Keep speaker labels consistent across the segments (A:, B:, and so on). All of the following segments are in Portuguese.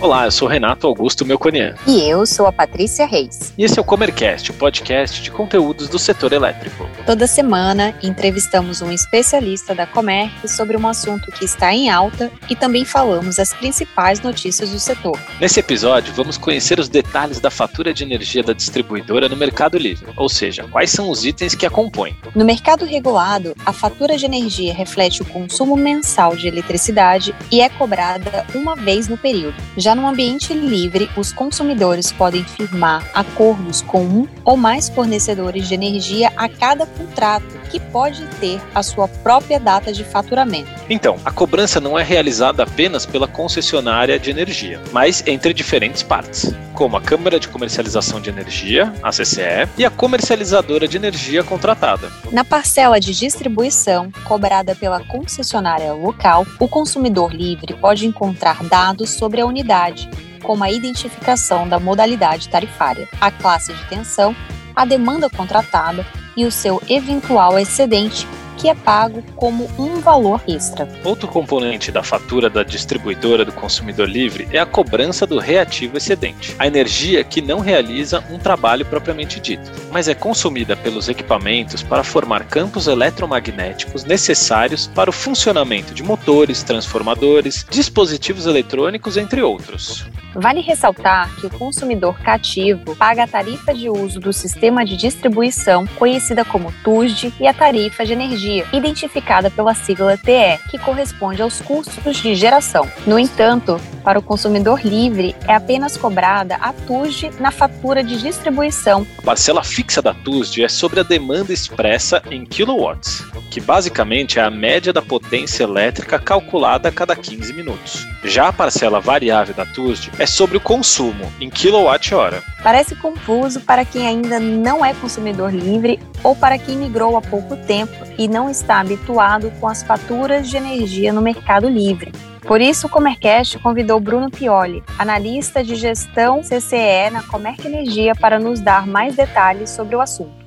A: Olá, eu sou Renato Augusto Melconian.
B: E eu sou a Patrícia Reis.
A: E esse é o Comercast, o podcast de conteúdos do setor elétrico.
B: Toda semana entrevistamos um especialista da Comerc sobre um assunto que está em alta e também falamos as principais notícias do setor.
A: Nesse episódio, vamos conhecer os detalhes da fatura de energia da distribuidora no Mercado Livre, ou seja, quais são os itens que a compõem.
B: No mercado regulado, a fatura de energia reflete o consumo mensal de eletricidade e é cobrada uma vez no período. Já no ambiente livre, os consumidores podem firmar acordos com um ou mais fornecedores de energia a cada contrato, que pode ter a sua própria data de faturamento.
A: Então, a cobrança não é realizada apenas pela concessionária de energia, mas entre diferentes partes, como a Câmara de Comercialização de Energia, a CCE, e a comercializadora de energia contratada.
B: Na parcela de distribuição, cobrada pela concessionária local, o consumidor livre pode encontrar dados sobre a unidade como a identificação da modalidade tarifária, a classe de tensão, a demanda contratada e o seu eventual excedente que é pago como um valor extra.
A: Outro componente da fatura da distribuidora do consumidor livre é a cobrança do reativo excedente, a energia que não realiza um trabalho propriamente dito, mas é consumida pelos equipamentos para formar campos eletromagnéticos necessários para o funcionamento de motores, transformadores, dispositivos eletrônicos, entre outros.
B: Vale ressaltar que o consumidor cativo paga a tarifa de uso do sistema de distribuição, conhecida como TUSD, e a tarifa de energia, identificada pela sigla TE, que corresponde aos custos de geração. No entanto, para o consumidor livre, é apenas cobrada a TUSD na fatura de distribuição.
A: A parcela fixa da TUSD é sobre a demanda expressa em kilowatts, que basicamente é a média da potência elétrica calculada a cada 15 minutos. Já a parcela variável da TUSD é sobre o consumo em quilowatt-hora.
B: Parece confuso para quem ainda não é consumidor livre ou para quem migrou há pouco tempo e não está habituado com as faturas de energia no mercado livre. Por isso, o Comercast convidou Bruno Pioli, analista de gestão CCE na Comerc Energia, para nos dar mais detalhes sobre o assunto.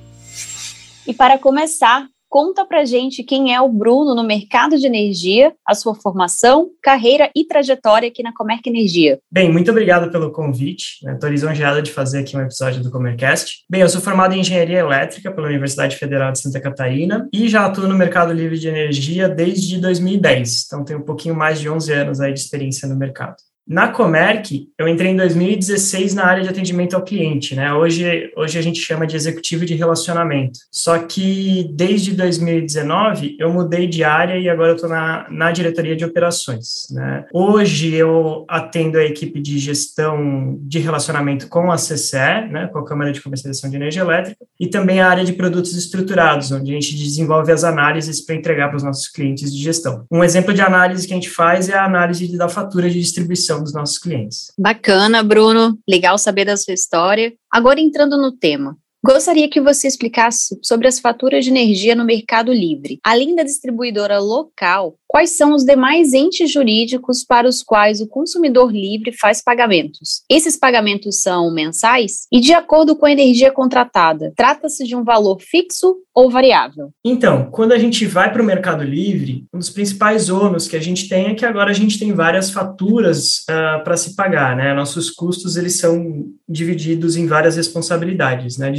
B: E para começar, Conta pra gente quem é o Bruno no mercado de energia, a sua formação, carreira e trajetória aqui na Comerc Energia.
C: Bem, muito obrigado pelo convite. Estou lisonjeado de fazer aqui um episódio do Comercast. Bem, eu sou formado em Engenharia Elétrica pela Universidade Federal de Santa Catarina e já atuo no mercado livre de energia desde 2010. Então, tenho um pouquinho mais de 11 anos aí de experiência no mercado. Na Comerc, eu entrei em 2016 na área de atendimento ao cliente, né? Hoje, hoje a gente chama de executivo de relacionamento. Só que desde 2019 eu mudei de área e agora eu estou na, na diretoria de operações, né? Hoje eu atendo a equipe de gestão de relacionamento com a CCE, né? Com a Câmara de Comercialização de Energia Elétrica, e também a área de produtos estruturados, onde a gente desenvolve as análises para entregar para os nossos clientes de gestão. Um exemplo de análise que a gente faz é a análise da fatura de distribuição dos nossos clientes.
B: Bacana, Bruno. Legal saber da sua história. Agora entrando no tema. Gostaria que você explicasse sobre as faturas de energia no Mercado Livre. Além da distribuidora local, quais são os demais entes jurídicos para os quais o consumidor livre faz pagamentos? Esses pagamentos são mensais e de acordo com a energia contratada. Trata-se de um valor fixo ou variável?
C: Então, quando a gente vai para o Mercado Livre, um dos principais ônus que a gente tem é que agora a gente tem várias faturas uh, para se pagar, né? Nossos custos eles são divididos em várias responsabilidades, né?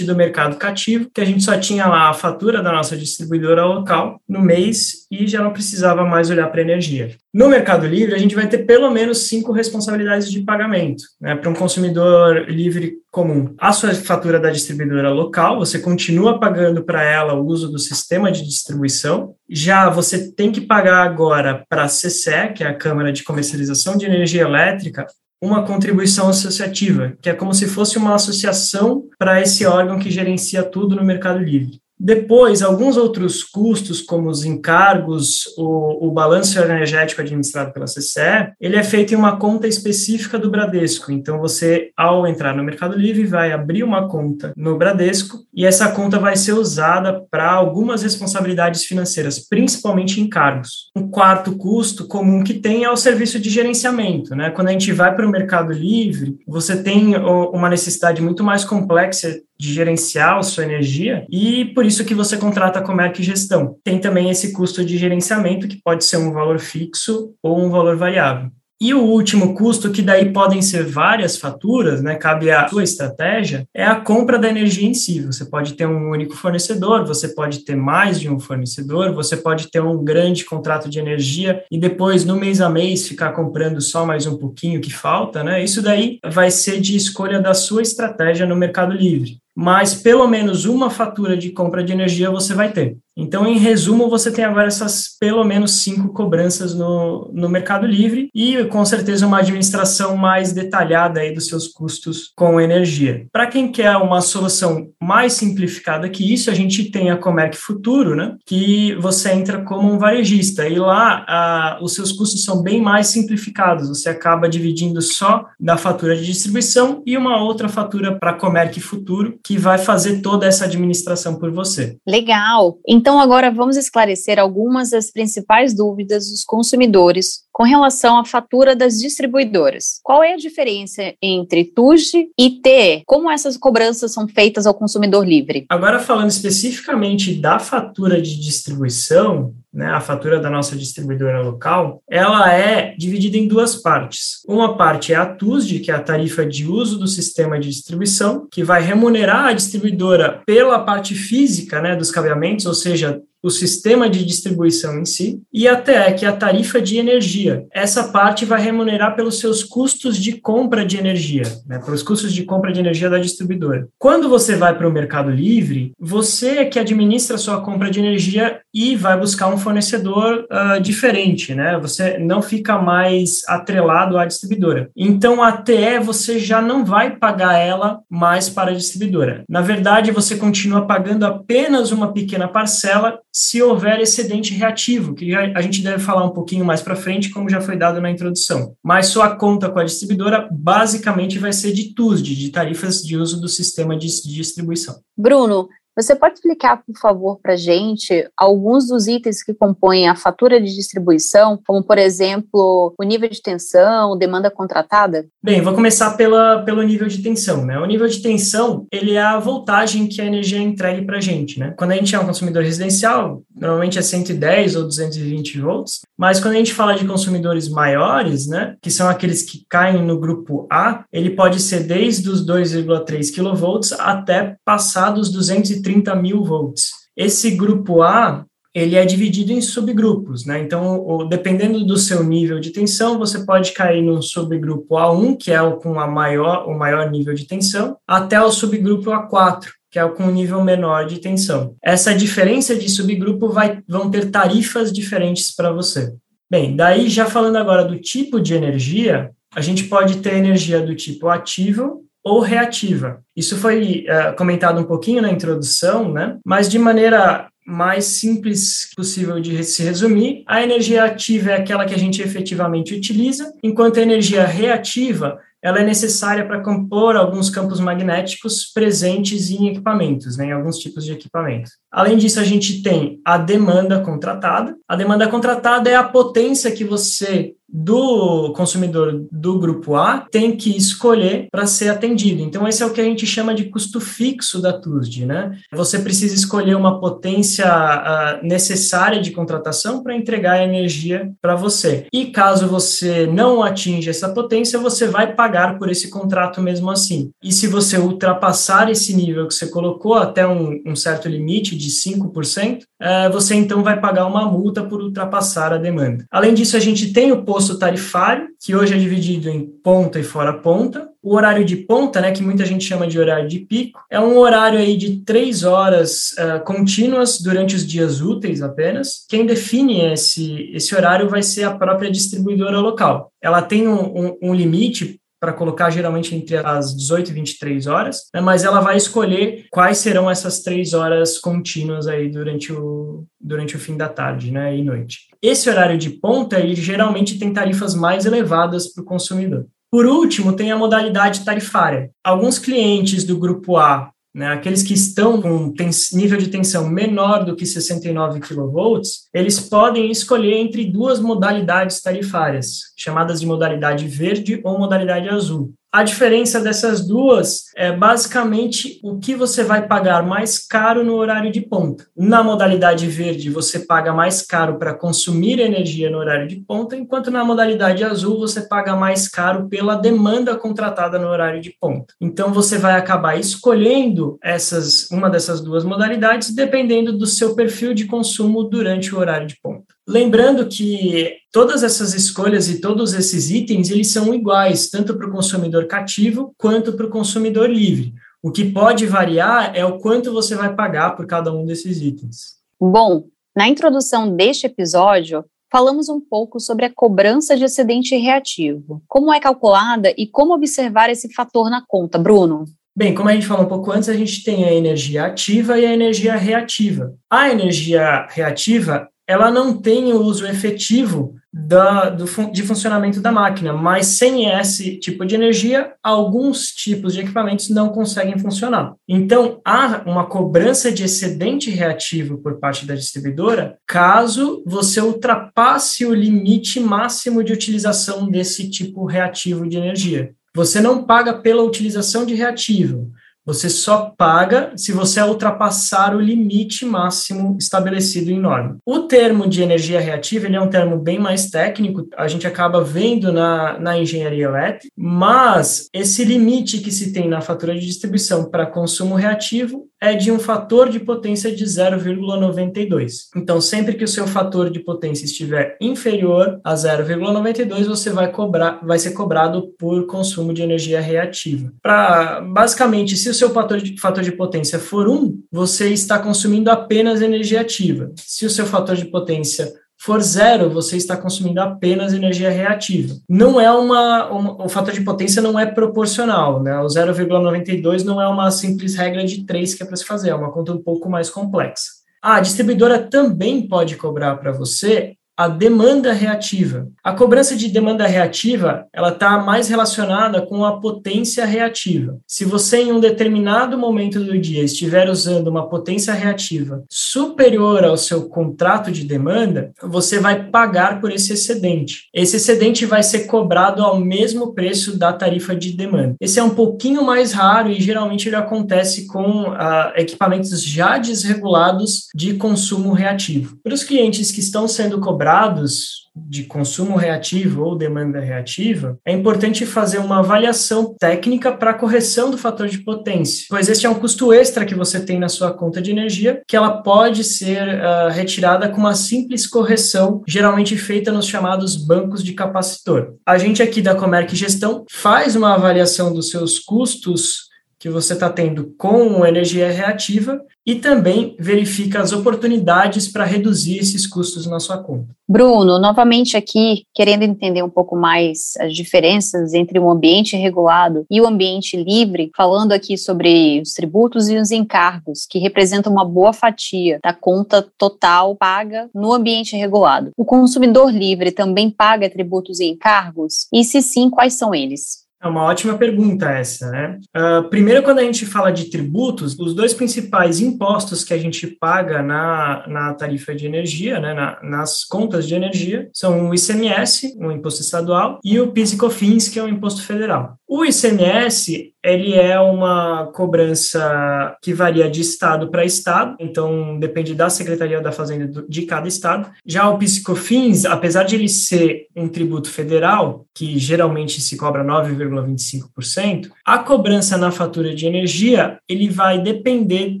C: Do mercado cativo, que a gente só tinha lá a fatura da nossa distribuidora local no mês e já não precisava mais olhar para energia. No Mercado Livre, a gente vai ter pelo menos cinco responsabilidades de pagamento, né? Para um consumidor livre comum. A sua fatura da distribuidora local, você continua pagando para ela o uso do sistema de distribuição. Já você tem que pagar agora para a CCE, que é a Câmara de Comercialização de Energia Elétrica, uma contribuição associativa, que é como se fosse uma associação para esse órgão que gerencia tudo no Mercado Livre. Depois, alguns outros custos, como os encargos, o, o balanço energético administrado pela CCE, ele é feito em uma conta específica do Bradesco. Então, você, ao entrar no Mercado Livre, vai abrir uma conta no Bradesco e essa conta vai ser usada para algumas responsabilidades financeiras, principalmente encargos. Um quarto custo comum que tem é o serviço de gerenciamento. Né? Quando a gente vai para o Mercado Livre, você tem uma necessidade muito mais complexa de gerenciar a sua energia e por isso que você contrata a Comerc Gestão. Tem também esse custo de gerenciamento que pode ser um valor fixo ou um valor variável. E o último custo, que daí podem ser várias faturas, né, cabe à sua estratégia, é a compra da energia em si. Você pode ter um único fornecedor, você pode ter mais de um fornecedor, você pode ter um grande contrato de energia e depois, no mês a mês, ficar comprando só mais um pouquinho que falta, né? Isso daí vai ser de escolha da sua estratégia no Mercado Livre mas pelo menos uma fatura de compra de energia você vai ter. Então, em resumo, você tem agora essas pelo menos cinco cobranças no, no Mercado Livre e, com certeza, uma administração mais detalhada aí dos seus custos com energia. Para quem quer uma solução mais simplificada que isso, a gente tem a Comerc Futuro, né, que você entra como um varejista e lá a, os seus custos são bem mais simplificados. Você acaba dividindo só da fatura de distribuição e uma outra fatura para Comerc Futuro, que vai fazer toda essa administração por você.
B: Legal. Agora vamos esclarecer algumas das principais dúvidas dos consumidores com relação à fatura das distribuidoras. Qual é a diferença entre TUJ e TE? Como essas cobranças são feitas ao consumidor livre?
C: Agora, falando especificamente da fatura de distribuição, né, a fatura da nossa distribuidora local, ela é dividida em duas partes. Uma parte é a TUSD, que é a tarifa de uso do sistema de distribuição, que vai remunerar a distribuidora pela parte física né, dos cabeamentos, ou seja, o sistema de distribuição em si, e a TE, que é a tarifa de energia. Essa parte vai remunerar pelos seus custos de compra de energia, né, pelos custos de compra de energia da distribuidora. Quando você vai para o Mercado Livre, você é que administra a sua compra de energia e vai buscar um fornecedor uh, diferente, né? Você não fica mais atrelado à distribuidora. Então, a TE você já não vai pagar ela mais para a distribuidora. Na verdade, você continua pagando apenas uma pequena parcela se houver excedente reativo, que a gente deve falar um pouquinho mais para frente, como já foi dado na introdução. Mas sua conta com a distribuidora basicamente vai ser de TUSD, de tarifas de uso do sistema de distribuição.
B: Bruno, você pode explicar, por favor, para a gente alguns dos itens que compõem a fatura de distribuição, como, por exemplo, o nível de tensão, demanda contratada?
C: Bem, vou começar pela, pelo nível de tensão. Né? O nível de tensão ele é a voltagem que a energia é entregue para a gente. Né? Quando a gente é um consumidor residencial, normalmente é 110 ou 220 volts, mas quando a gente fala de consumidores maiores, né, que são aqueles que caem no grupo A, ele pode ser desde os 2,3 kV até passar dos 230 30 mil volts. Esse grupo A, ele é dividido em subgrupos, né? Então, o, dependendo do seu nível de tensão, você pode cair no subgrupo A1, que é o com a maior, o maior nível de tensão, até o subgrupo A4, que é o com nível menor de tensão. Essa diferença de subgrupo vai, vão ter tarifas diferentes para você. Bem, daí já falando agora do tipo de energia, a gente pode ter energia do tipo ativo ou reativa. Isso foi uh, comentado um pouquinho na introdução, né? Mas de maneira mais simples possível de se resumir, a energia ativa é aquela que a gente efetivamente utiliza, enquanto a energia reativa ela é necessária para compor alguns campos magnéticos presentes em equipamentos, né, em alguns tipos de equipamentos. Além disso, a gente tem a demanda contratada. A demanda contratada é a potência que você do consumidor do grupo A tem que escolher para ser atendido. Então, esse é o que a gente chama de custo fixo da TUSD, né? Você precisa escolher uma potência uh, necessária de contratação para entregar a energia para você. E caso você não atinja essa potência, você vai pagar por esse contrato mesmo assim. E se você ultrapassar esse nível que você colocou até um, um certo limite de 5%, uh, você então vai pagar uma multa por ultrapassar a demanda. Além disso, a gente tem o posto posto tarifário, que hoje é dividido em ponta e fora ponta. O horário de ponta, né, que muita gente chama de horário de pico, é um horário aí de três horas uh, contínuas durante os dias úteis apenas. Quem define esse, esse horário vai ser a própria distribuidora local. Ela tem um, um, um limite para colocar geralmente entre as 18 e 23 horas, né, mas ela vai escolher quais serão essas três horas contínuas aí durante o, durante o fim da tarde né, e noite. Esse horário de ponta, ele geralmente tem tarifas mais elevadas para o consumidor. Por último, tem a modalidade tarifária. Alguns clientes do grupo A né, aqueles que estão com nível de tensão menor do que 69 kV, eles podem escolher entre duas modalidades tarifárias, chamadas de modalidade verde ou modalidade azul. A diferença dessas duas é basicamente o que você vai pagar mais caro no horário de ponta. Na modalidade verde, você paga mais caro para consumir energia no horário de ponta, enquanto na modalidade azul, você paga mais caro pela demanda contratada no horário de ponta. Então, você vai acabar escolhendo essas, uma dessas duas modalidades dependendo do seu perfil de consumo durante o horário de ponta. Lembrando que todas essas escolhas e todos esses itens, eles são iguais, tanto para o consumidor cativo quanto para o consumidor livre. O que pode variar é o quanto você vai pagar por cada um desses itens.
B: Bom, na introdução deste episódio, falamos um pouco sobre a cobrança de excedente reativo. Como é calculada e como observar esse fator na conta, Bruno?
C: Bem, como a gente falou um pouco antes, a gente tem a energia ativa e a energia reativa. A energia reativa ela não tem o uso efetivo da, do, de funcionamento da máquina, mas sem esse tipo de energia, alguns tipos de equipamentos não conseguem funcionar. Então, há uma cobrança de excedente reativo por parte da distribuidora caso você ultrapasse o limite máximo de utilização desse tipo reativo de energia. Você não paga pela utilização de reativo, você só paga se você ultrapassar o limite máximo estabelecido em norma. O termo de energia reativa ele é um termo bem mais técnico, a gente acaba vendo na, na engenharia elétrica, mas esse limite que se tem na fatura de distribuição para consumo reativo é de um fator de potência de 0,92. Então, sempre que o seu fator de potência estiver inferior a 0,92, você vai cobrar, vai ser cobrado por consumo de energia reativa. Para basicamente, se o seu fator de, fator de potência for 1, você está consumindo apenas energia ativa. Se o seu fator de potência for zero, você está consumindo apenas energia reativa. Não é uma, uma o fator de potência não é proporcional, né? O 0,92 não é uma simples regra de 3 que é para se fazer, é uma conta um pouco mais complexa. A distribuidora também pode cobrar para você a demanda reativa. A cobrança de demanda reativa, ela está mais relacionada com a potência reativa. Se você em um determinado momento do dia estiver usando uma potência reativa superior ao seu contrato de demanda, você vai pagar por esse excedente. Esse excedente vai ser cobrado ao mesmo preço da tarifa de demanda. Esse é um pouquinho mais raro e geralmente ele acontece com ah, equipamentos já desregulados de consumo reativo. Para os clientes que estão sendo cobrados cobrados de consumo reativo ou demanda reativa, é importante fazer uma avaliação técnica para correção do fator de potência, pois este é um custo extra que você tem na sua conta de energia, que ela pode ser uh, retirada com uma simples correção, geralmente feita nos chamados bancos de capacitor. A gente aqui da Comerc Gestão faz uma avaliação dos seus custos que você está tendo com energia reativa e também verifica as oportunidades para reduzir esses custos na sua conta.
B: Bruno, novamente aqui, querendo entender um pouco mais as diferenças entre o ambiente regulado e o ambiente livre, falando aqui sobre os tributos e os encargos, que representam uma boa fatia da conta total paga no ambiente regulado. O consumidor livre também paga tributos e encargos? E se sim, quais são eles?
C: É uma ótima pergunta essa, né? Uh, primeiro, quando a gente fala de tributos, os dois principais impostos que a gente paga na, na tarifa de energia, né, na, nas contas de energia, são o ICMS, um imposto estadual, e o PIS e COFINS, que é um imposto federal. O ICMS, ele é uma cobrança que varia de estado para estado, então depende da Secretaria da Fazenda de cada estado. Já o PIS/COFINS, apesar de ele ser um tributo federal, que geralmente se cobra 9,25%, a cobrança na fatura de energia, ele vai depender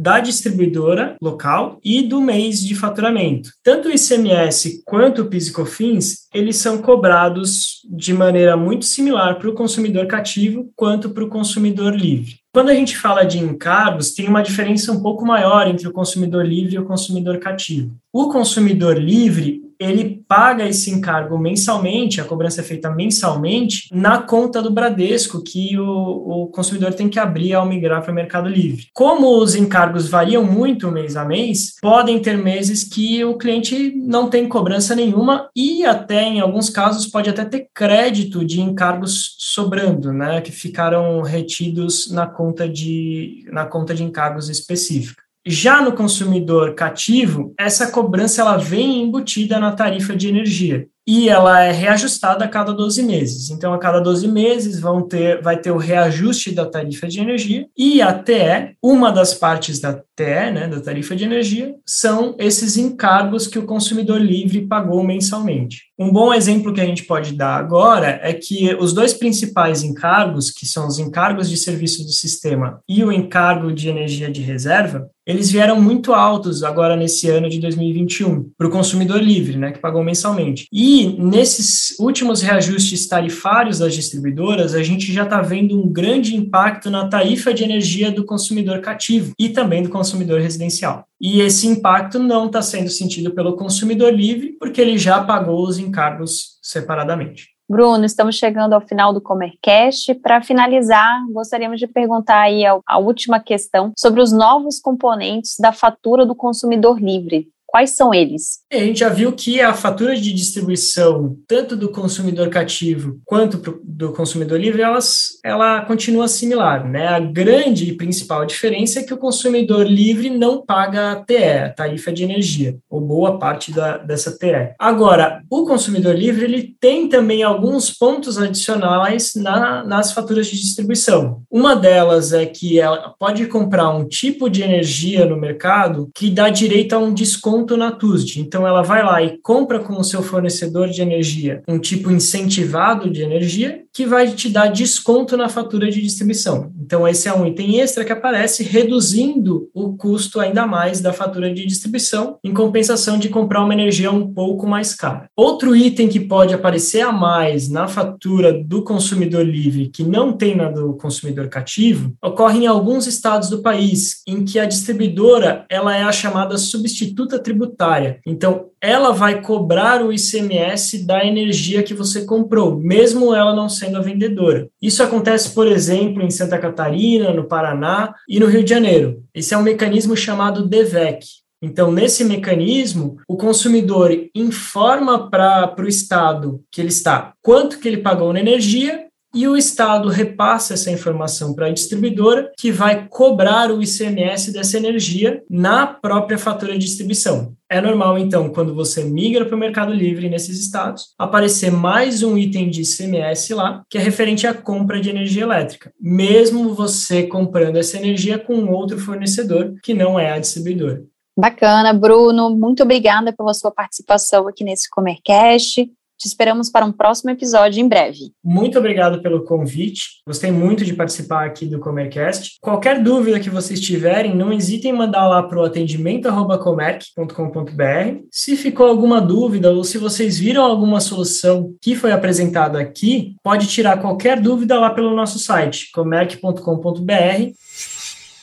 C: da distribuidora local e do mês de faturamento. Tanto o ICMS quanto o PIS/COFINS, eles são cobrados de maneira muito similar para o consumidor cativo quanto para o consumidor livre. Quando a gente fala de encargos, tem uma diferença um pouco maior entre o consumidor livre e o consumidor cativo. O consumidor livre, ele paga esse encargo mensalmente, a cobrança é feita mensalmente, na conta do Bradesco, que o, o consumidor tem que abrir ao migrar para o Mercado Livre. Como os encargos variam muito mês a mês, podem ter meses que o cliente não tem cobrança nenhuma e até, em alguns casos, pode até ter crédito de encargos sobrando, né, que ficaram retidos na conta de, na conta de encargos específica. Já no consumidor cativo, essa cobrança ela vem embutida na tarifa de energia e ela é reajustada a cada 12 meses. Então, a cada 12 meses vão ter, vai ter o reajuste da tarifa de energia e a TE, uma das partes da TE, né, da tarifa de energia, são esses encargos que o consumidor livre pagou mensalmente. Um bom exemplo que a gente pode dar agora é que os dois principais encargos, que são os encargos de serviço do sistema e o encargo de energia de reserva, eles vieram muito altos agora nesse ano de 2021 para o consumidor livre, né, que pagou mensalmente. E nesses últimos reajustes tarifários das distribuidoras, a gente já está vendo um grande impacto na tarifa de energia do consumidor cativo e também do consumidor residencial. E esse impacto não está sendo sentido pelo consumidor livre, porque ele já pagou os encargos separadamente.
B: Bruno, estamos chegando ao final do Comercast. Para finalizar, gostaríamos de perguntar aí a, a última questão sobre os novos componentes da fatura do consumidor livre. Quais são eles?
C: A gente já viu que a fatura de distribuição, tanto do consumidor cativo quanto do consumidor livre, elas, ela continua similar. Né? A grande e principal diferença é que o consumidor livre não paga TE, a tarifa de energia, ou boa parte da, dessa TE. Agora, o consumidor livre ele tem também alguns pontos adicionais na, nas faturas de distribuição. Uma delas é que ela pode comprar um tipo de energia no mercado que dá direito a um desconto desconto na TUSD. Então, ela vai lá e compra com o seu fornecedor de energia um tipo incentivado de energia que vai te dar desconto na fatura de distribuição. Então, esse é um item extra que aparece reduzindo o custo ainda mais da fatura de distribuição, em compensação de comprar uma energia um pouco mais cara. Outro item que pode aparecer a mais na fatura do consumidor livre, que não tem na do consumidor cativo, ocorre em alguns estados do país, em que a distribuidora ela é a chamada substituta tributária. Então, ela vai cobrar o ICMS da energia que você comprou, mesmo ela não sendo a vendedora. Isso acontece, por exemplo, em Santa Catarina, no Paraná e no Rio de Janeiro. Esse é um mecanismo chamado DEVEC. Então, nesse mecanismo, o consumidor informa para o Estado que ele está quanto que ele pagou na energia e o Estado repassa essa informação para a distribuidora, que vai cobrar o ICMS dessa energia na própria fatura de distribuição. É normal, então, quando você migra para o Mercado Livre nesses estados, aparecer mais um item de ICMS lá, que é referente à compra de energia elétrica, mesmo você comprando essa energia com outro fornecedor que não é a distribuidora.
B: Bacana, Bruno. Muito obrigada pela sua participação aqui nesse Comercast. Te esperamos para um próximo episódio em breve.
C: Muito obrigado pelo convite. Gostei muito de participar aqui do Comercast. Qualquer dúvida que vocês tiverem, não hesitem em mandar lá para o atendimento.comerc.com.br. Se ficou alguma dúvida ou se vocês viram alguma solução que foi apresentada aqui, pode tirar qualquer dúvida lá pelo nosso site, comerc.com.br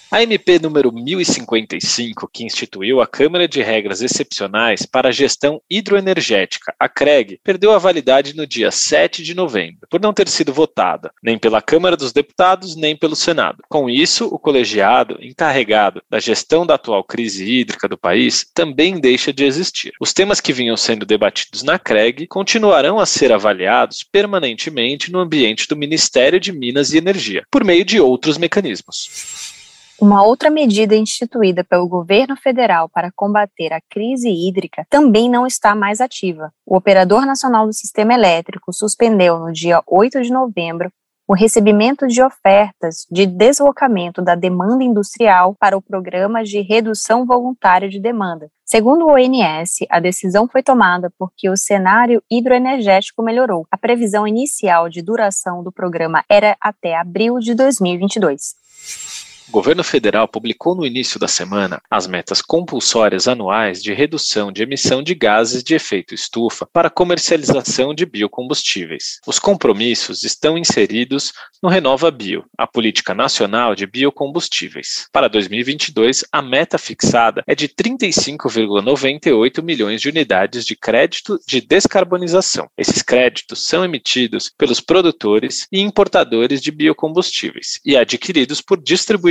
A: a MP número 1055, que instituiu a Câmara de Regras Excepcionais para a Gestão Hidroenergética, a CREG, perdeu a validade no dia 7 de novembro, por não ter sido votada, nem pela Câmara dos Deputados, nem pelo Senado. Com isso, o colegiado, encarregado da gestão da atual crise hídrica do país, também deixa de existir. Os temas que vinham sendo debatidos na CREG continuarão a ser avaliados permanentemente no ambiente do Ministério de Minas e Energia, por meio de outros mecanismos.
B: Uma outra medida instituída pelo governo federal para combater a crise hídrica também não está mais ativa. O Operador Nacional do Sistema Elétrico suspendeu no dia 8 de novembro o recebimento de ofertas de deslocamento da demanda industrial para o Programa de Redução Voluntária de Demanda. Segundo o ONS, a decisão foi tomada porque o cenário hidroenergético melhorou. A previsão inicial de duração do programa era até abril de 2022.
A: O governo federal publicou no início da semana as metas compulsórias anuais de redução de emissão de gases de efeito estufa para comercialização de biocombustíveis. Os compromissos estão inseridos no Renova Bio, a política nacional de biocombustíveis. Para 2022, a meta fixada é de 35,98 milhões de unidades de crédito de descarbonização. Esses créditos são emitidos pelos produtores e importadores de biocombustíveis e adquiridos por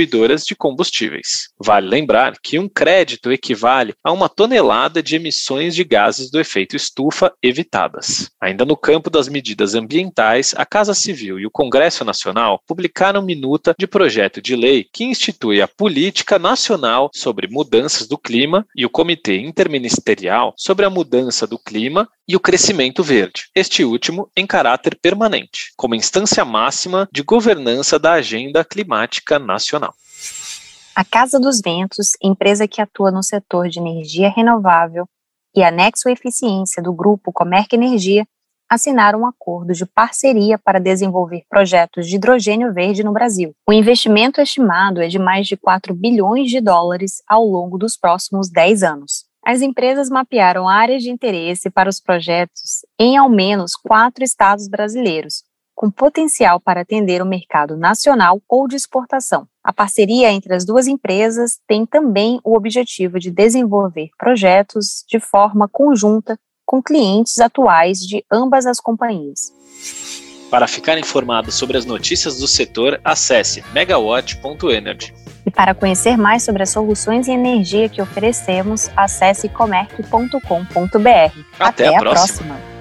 A: distribuidoras de combustíveis. Vale lembrar que um crédito equivale a uma tonelada de emissões de gases do efeito estufa evitadas. Ainda no campo das medidas ambientais, a Casa Civil e o Congresso Nacional publicaram minuta de projeto de lei que institui a Política Nacional sobre Mudanças do Clima e o Comitê Interministerial sobre a Mudança do Clima e o Crescimento Verde, este último em caráter permanente, como instância máxima de governança da agenda climática nacional.
B: A Casa dos Ventos, empresa que atua no setor de energia renovável, e a Nexo Eficiência do grupo Comerc Energia assinaram um acordo de parceria para desenvolver projetos de hidrogênio verde no Brasil. O investimento estimado é de mais de 4 bilhões de dólares ao longo dos próximos 10 anos. As empresas mapearam áreas de interesse para os projetos em ao menos quatro estados brasileiros, com potencial para atender o mercado nacional ou de exportação. A parceria entre as duas empresas tem também o objetivo de desenvolver projetos de forma conjunta com clientes atuais de ambas as companhias.
A: Para ficar informado sobre as notícias do setor, acesse megawatt.energy.
B: E para conhecer mais sobre as soluções em energia que oferecemos, acesse comerc.com.br.
A: Até, Até, a, próxima. próxima.